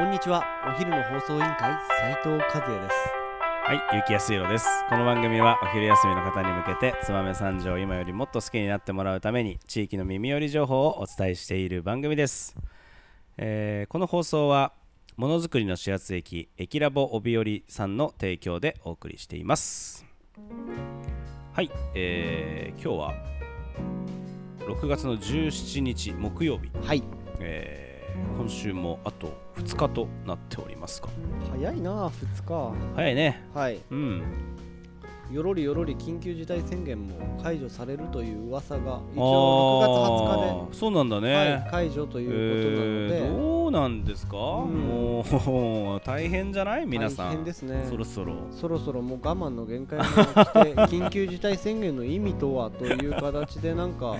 こんにちはお昼の放送委員会斉藤和也ですはい、ゆきやすいろです。この番組はお昼休みの方に向けて、つばめ三条を今よりもっと好きになってもらうために、地域の耳寄り情報をお伝えしている番組です。えーこの放送は、ものづくりの始発駅、駅ラボ帯織さんの提供でお送りしています。はい、えー今日は6月の17日木曜日、はいえー今週もあと2日となっておりますが、早いな2早いね。日はい。うん。よろりよろり緊急事態宣言も解除されるという噂が一あ応6月20ーそうなんだ日で、ね、はい、解除ということなので、えーどうなんですか、ん。もう大変じゃない？皆さ大ん変ですね。そろそろ。そろそろもう我慢の限界が来て 緊急事態宣言の意味とはという形でなんか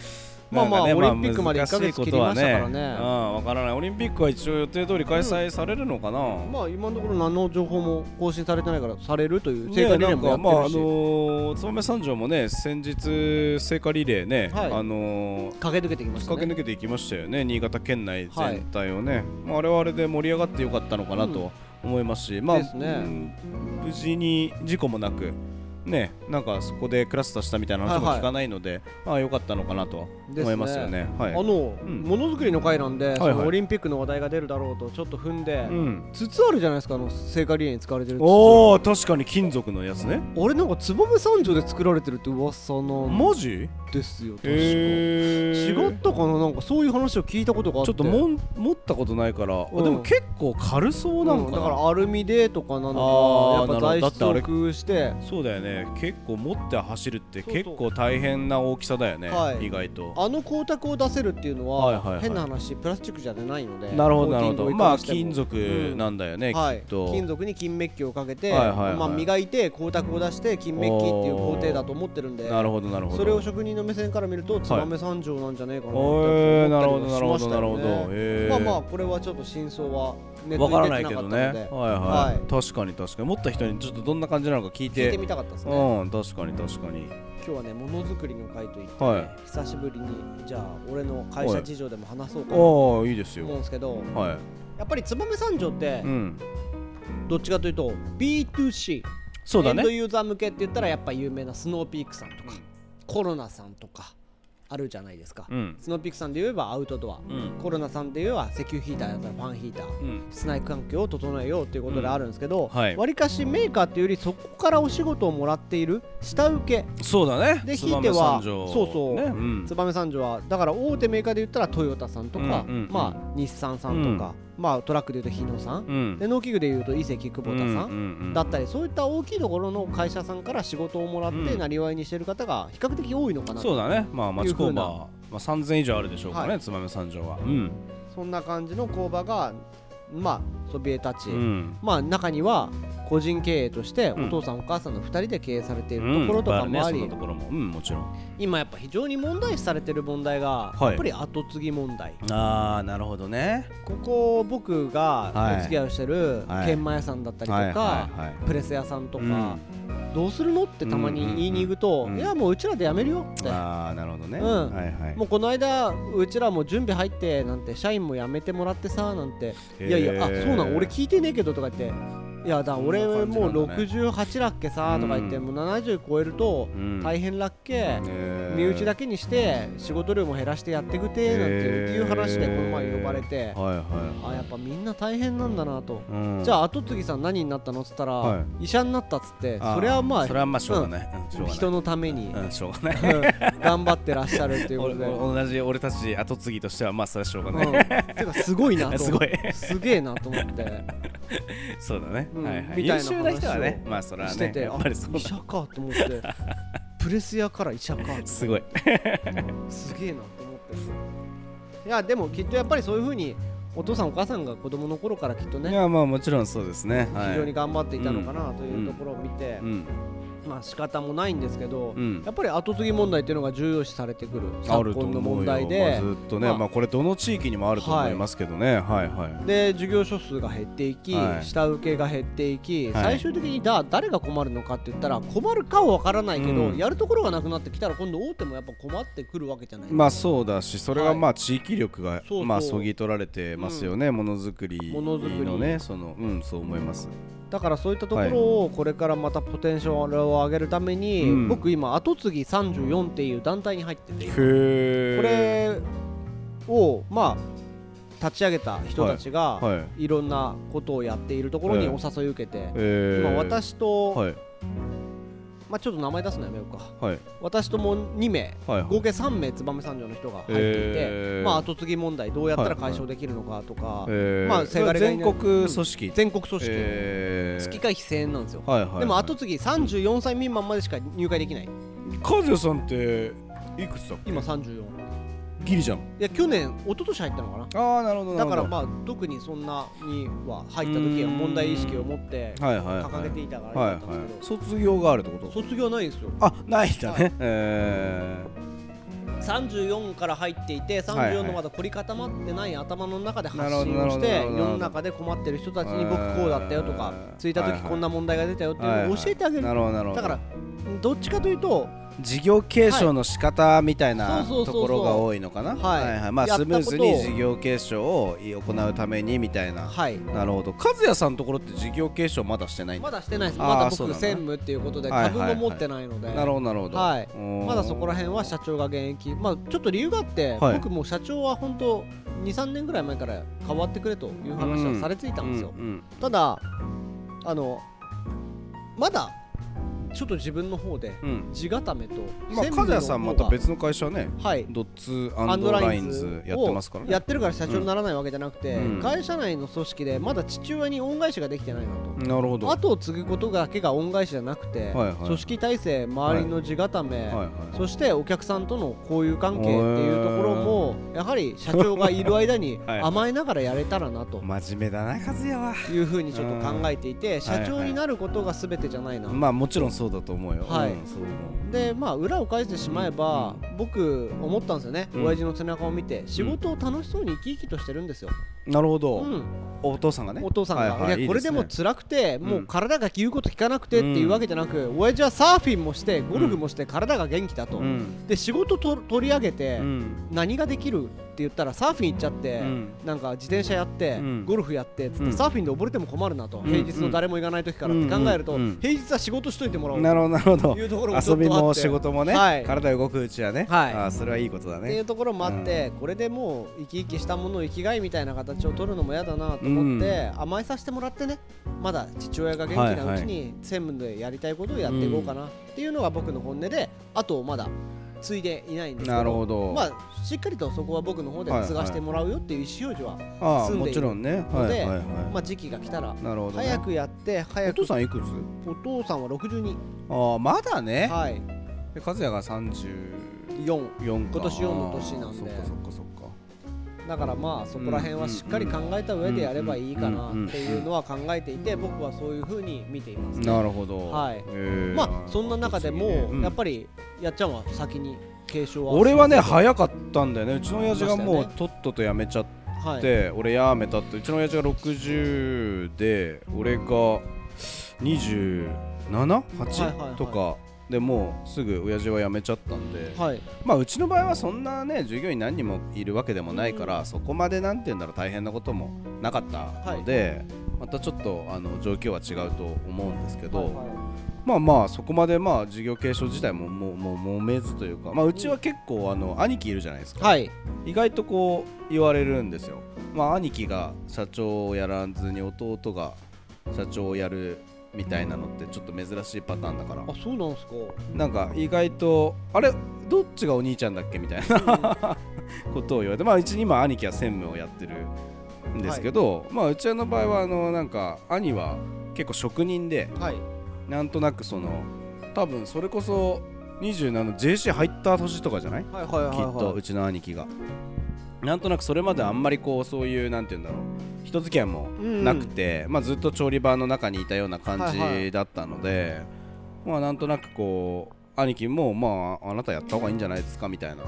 まあまあ、ねオリンピックまで1ヶ月切りましたからね,、ねうんわからない。オリンピックは一応予定通り開催されるのかな、まあ今のところ何の情報も更新されてないからされるというね聖火リレーもやなんかまああってるし、のー燕三条もね先日聖火リレーね、はい。あのー駆け抜けてきましたね。駆け抜けていきましたよね新潟県内全体をね、まあ、あれはあれで盛り上がってよかったのかなと思いますし、まあね。うん無事に事故もなくねなんかそこでクラスターしたみたいな話も聞かないので、まあ良かったのかなと思いますよね。はい。あの、ん。ものづくりの会なんで、オリンピックの話題が出るだろうとちょっと踏んで、うん、筒あるじゃないですかあの聖火リレーに使われてる筒。おお確かに金属のやつね。あれなんか燕三条で作られてるって噂なんマジ？ですよ確か、違ったかな？なんかそういう話を聞いたことがあって。ちょっともん持ったことないから、でも結構軽そうなのかだからアルミでとかなのかやっぱ材質を工夫して。そうだよね結構持って走るって結構大変な大きさだよね、はい。意外と。あの光沢を出せるっていうのは,、はいはいはい。変な話プラスチックじゃないのでなるほどなるほど。まあ金属なんだよね、はい。きっと。金属に金メッキをかけて、はいはいはい。まあ、磨いて光沢を出して金メッキっていう工程だと思ってるんでなるほどなるほど。それを職人の目線から見ると燕三条なんじゃねえかなっておーなるほ思ったりどなるほもしましたよねへー。まあまあこれはちょっと真相はネットわからないけどね。はいはい、はい。確かに確かに。持った人にちょっとどんな感じなのか聞いて。聞いてみたかったですね。うん確かに確かに。今日はねものづくりの会といって、はい。久しぶりにじゃあ俺の会社事情でも話そうかなとああいいですよ。思うんですけどはい。やっぱり燕三条ってうん。どっちかというと B2C そうだね。エンドユーザー向けって言ったらやっぱ有名なスノーピークさんとか、コロナさんとかあるじゃないですか、うん。スノーピークさんで言えばアウトドア、うん。コロナさんで言えば石油ヒーターだったらファンヒーター。うん。室内環境を整えようということであるんですけど、うん。はい。わりかしメーカーっていうよりそこからお仕事をもらっている下請け。そうだね。でひいてはそうそう。ねうん。燕三条はだから大手メーカーで言ったらトヨタさんとか、まあ日産さんとか、まあトラックで言うと日野さん、うん。で農機具で言うと伊勢久保田さん、だったりそういった大きいところの会社さんから仕事をもらってうん。なりわいにしてる方が比較的多いのかなと。そうだね。まあ町工場まあ3000以上あるでしょうからねは燕三条は。うん。そんな感じの工場がまあそびえ立ち、うん。まあ中には個人経営としてうん。お父さんお母さんの2人で経営されているところとかもあり、うん。んなところも。うんもちろん。今やっぱ非常に問題視されてる問題が、はい。やっぱり後継ぎ問題。ああなるほどね。ここ僕がはい。お付き合いをしてるはい。研磨屋さんだったりとか、はいはいはいプレス屋さんとか、うん。どうするのってたまに言いに行くと、いやもううちらでやめるよって。ああなるほどね。うん。はいはい。もうこの間うちらも準備入ってなんて社員も辞めてもらってさなんて。いやいやあそうなん俺聞いてねえけどとか言っていやだ俺もうなんだね。68だっけさとか言ってうん。もう70超えるとうん。大変らっけ身内だけにして仕事量も減らしてやってくてなんていう話でこの前呼ばれて。はいはあやっぱみんな大変なんだなと。じゃあ後継ぎさん何になったの？っつったら、は医者になったっつってそれはまあそれはまあしょうがない。人のために、うんしょうがない。うん頑張ってらっしゃるっていうことで。お同じ俺たち後継ぎとしてはまあそれはしょうがない。うん、てかすごいなと。すごい。すげえなと思って。そうだね。うん。はいはい。みたいな優秀な人はね話をまあそれはしてて、ねやっぱりそう。あ医者かと思って。プレス屋から医者か。だすごい。すげえなと思って。いやでもきっとやっぱりそういうふうにお父さんお母さんが子供の頃からきっとねいやまあもちろんそうですね。はい。非常に頑張っていたのかなというところを見て、うんまあ仕方もないんですけど、うん。やっぱり後継ぎ問題っていうのが重要視されてくるあ昨今の問題まあで、ずっとね、まあまあ、これどの地域にもあると思いますけどね、はい、はいで事業所数が減っていき、はい。下請けが減っていき、はい。最終的にだ誰が困るのかって言ったら困るかは分からないけど、うん。やるところがなくなってきたら今度大手もやっぱ困ってくるわけじゃないですか。まあそうだしそれがはい。まあ地域力がまあそぎ取られてますよね、ものづくりものづくり。のねそのうんそう思いますだからそういったところをこれからまたポテンシャルを上げるために、うん。僕今後継ぎ34っていう団体に入っててへこえれをまあ立ち上げた人たちが、はい。い。ろんなことをやっているところにええお誘い受けて、えー、今私と、はいまあちょっと名前出すのやめようか。はい。私とも2名はい合計3名燕三条の人が入っていて、えーまあ後継ぎ問題どうやったら解消できるのかとか、えー。まあせがれ全国組織、全国組織、えー。月会費1000円なんですよ、はいはいはい。でも後継ぎ34歳未満までしか入会できない。和也さんっていくつだっけ？今34ギリじゃん。いや去年一昨年入ったのかな。ああなるほどなるほど。だからまあ特にそんなには入った時は問題意識を持ってはいはいはい。掲げていたからはいよかったんですけど、はい卒業があるってこと？卒業はないんですよ。あないんだね、はえ34から入っていてはい34のまだ凝り固まってない頭の中で発信をして世の中で困ってる人たちに僕こうだったよとかえーついた時はいはいこんな問題が出たよっていうのを教えてあげる。なるほどなるほどだからどっちかというと事業継承の仕方みたいなところが多いのかな？はい。まあやったスムーズに事業継承を行うためにみたいな。はい。なるほど。和也さんのところって事業継承まだしてないまだしてないです。まだ僕専務っていうことではいはいはい。株も持ってないので。なるほどなるほど。はい。うんまだそこら辺は社長が現役。まあちょっと理由があってはい。僕も社長は本当23年ぐらい前から変わってくれという話はされていたんですよ。うんうん。ただあのまだちょっと自分の方でうん。地固めとまあ専務の和也さんまた別の会社ねはい。ドッツアンドラインズズやってますからね。やってるから社長にならないわけじゃなくて、うん。会社内の組織でまだ父親に恩返しができてないなと。なるほど。はい後を継ぐことだけが恩返しじゃなくて、組織体制周りの地固め、はい。そしてお客さんとの交友関係っていうところもやはり社長がいる間に はい甘えながらやれたらなと。真面目だな和也は。いうふうにちょっと考えていてん。社長になることが全てじゃないな、まあもちろんそうだと思うよ。はい。うんそう思でまあ裏を返してしまえば、僕思ったんですよね、うん。親父の背中を見て仕事を楽しそうに生き生きとしてるんですよ、うなるほど。うん。お父さんがね。お父さんが、はいやこれでも辛くて、ん。もう体が言うこと聞かなくてっていうわけじゃなく、親父はサーフィンもしてゴルフもして体が元気だと、で仕事と取り上げて、うん。何ができる言ったらサーフィン行っちゃって、うん。なんか自転車やって、うん。ゴルフやってっつって、うん。サーフィンで溺れても困るなと、ん。平日の誰も行かない時からって考えると、平日は仕事しといてもらおう。なるほどなるほど。というところも遊びも仕事もね、はい。体動くうちはね、はい。あーそれはいいことだっていねうところもあって、これでもう生き生きしたものを生きがいみたいな形を取るのも嫌だなと思って、甘えさせてもらってね。まだ父親が元気なうちに専務でやりたいことをやっていこうかなっていうのが僕の本音であとまだ継いでいないんですけどなるほど、まあしっかりとそこは僕の方で継がしてもらうよっていう意思表示は、ああも住んでいるちろんね。のではいはいはい、まあ時期が来たら早くやって早おく父さんいくつ？お父さんは62ああまだね、はい。で和也が34 4か今年4の年なんで。そっかそっかそっかだからまあそこら辺はしっかり考えた上でやればいいかなっていうのは考えていて僕はそういうふうに見ています、なるほど。はい。えー。まあそんな中でもうん。やっぱりやっちゃんは先に継承は俺はね早かったんだよね。うちの親父がもうとっとと辞めちゃっはい。て、俺辞めたってうちの親父が60で俺が 27?8?、はいはいはい。とかでもうすぐ親父は辞めちゃったんで、はい。まあうちの場合はそんなね従業員何人もいるわけでもないから、そこまでなんて言うんだろう大変なこともなかったので、またちょっとあの状況は違うと思うんですけど、はいはまあまあそこまでまあ事業継承自体ももうもう揉めずというか、まあ、うちは結構あの兄貴いるじゃないですか、はい。意外とこう言われるんですよ。まあ兄貴が社長をやらずに弟が社長をやるみたいなのってちょっと珍しいパターンだから。あそうなんですか。なんか意外とあれ？どっちがお兄ちゃんだっけ？みたいな。ことを言われて。まあうちに今兄貴は専務をやってるんですけど、まあうちの場合はあのなんか兄は結構職人ではい。なんとなくその多分それこそ27 JC 入った年とかじゃない？はいはいはいきっとうちの兄貴が。なんとなくそれまであんまりこうそういうなんて言うんだろう人付き合いもなくて、まあ、ずっと調理場の中にいたような感じだったので、まあなんとなくこう兄貴もまああなたやった方がいいんじゃないですかみたいな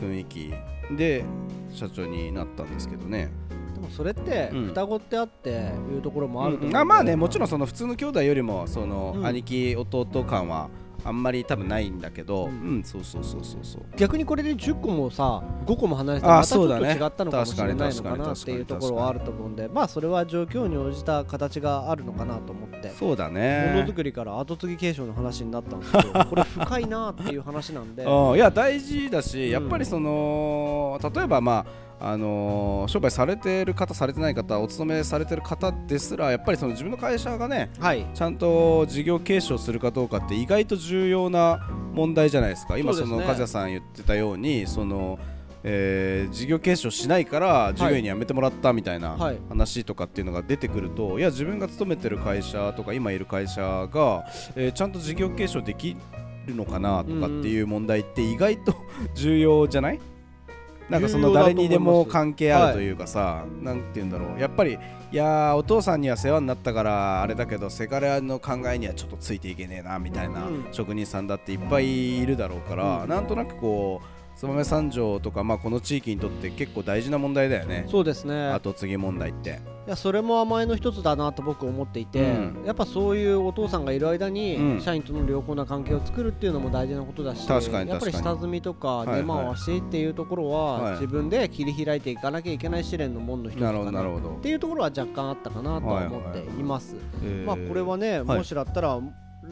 雰囲気で社長になったんですけどね。でもそれってうん。双子ってあっていうところもあると思うんうん。であまあねもちろんその普通の兄弟よりもその、うん。兄貴弟感はあんまり多分ないんだけど、ううんんそうそうそうそうそう。逆にこれで10個もさ5個も離れてあまたちょっとそうだね。違ったのかもしれないのかなっていうところはあると思うんでまあそれは状況に応じた形があるのかなと思って。そうだものねづくりから後継ぎ継承の話になったんですけど これ深いなっていう話なんで。うんいや大事だし、うんやっぱりその例えばまああのー商売されてる方されてない方お勤めされてる方ですらやっぱりその自分の会社がねはい。ちゃんと事業継承するかどうかって意外と重要な問題じゃないですか。今その梶谷さん言ってたようにその、えー事業継承しないから従業員に辞めてもらったみたいなはい。話とかっていうのが出てくると、い、や自分が勤めてる会社とか今いる会社が、えーちゃんと事業継承できるのかなとかっていう問題って意外と 重要じゃない？なんかその誰にでも関係あるというかさ、なんて言うんだろう。やっぱりいやーお父さんには世話になったからあれだけどせがれの考えにはちょっとついていけねえなみたいなうん。職人さんだっていっぱいいるだろうから、うん。なんとなくこう燕三条とか、まあ、この地域にとって結構大事な問題だよね。そうですね。後継ぎ問題って。いやそれも甘えの一つだなと僕思っていて、うん。やっぱそういうお父さんがいる間に、うん。社員との良好な関係を作るっていうのも大事なことだし確かにやっぱり下積みとかいはい。根回しっていうところは、はい。自分で切り開いていかなきゃいけない試練の門の一つかなっていうところは若干あったかなとは思っています。まあこれはね、はい。もしだったら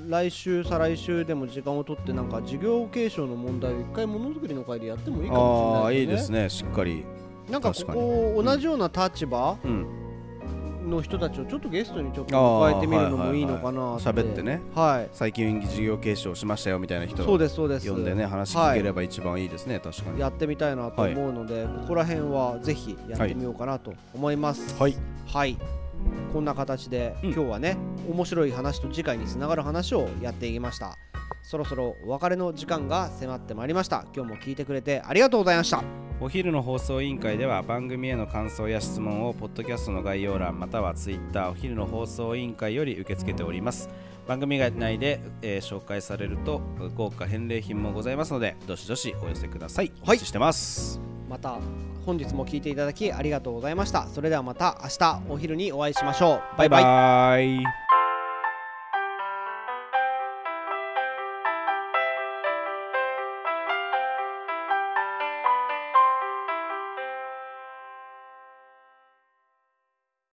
来週再来週でも時間を取ってなんか事業継承の問題を一回ものづくりの会でやってもいいかもああしれないですね。いいですねしっかり。なんかここ同じような立場うん。の人たちをちょっとゲストにちょっと迎えてみるのもいいのかなって。喋ってね。はい。最近事業継承しましたよみたいな人そうですそうです。呼んでね話聞ければ一番いいですね、確かに。やってみたいなと思うので、ここら辺はぜひやってみようかなと思います。はい。はい、こんな形で、うん。今日はね面白い話と次回につながる話をやっていきました。そろそろお別れの時間が迫ってまいりました。今日も聞いてくれてありがとうございました。お昼の放送委員会では番組への感想や質問をポッドキャストの概要欄またはツイッターお昼の放送委員会より受け付けております。番組内で、えー紹介されると豪華返礼品もございますのでどしどしお寄せください。お待ちしてます、また本日も聞いていただきありがとうございました。それではまた明日お昼にお会いしましょう。バイバイ。バイバ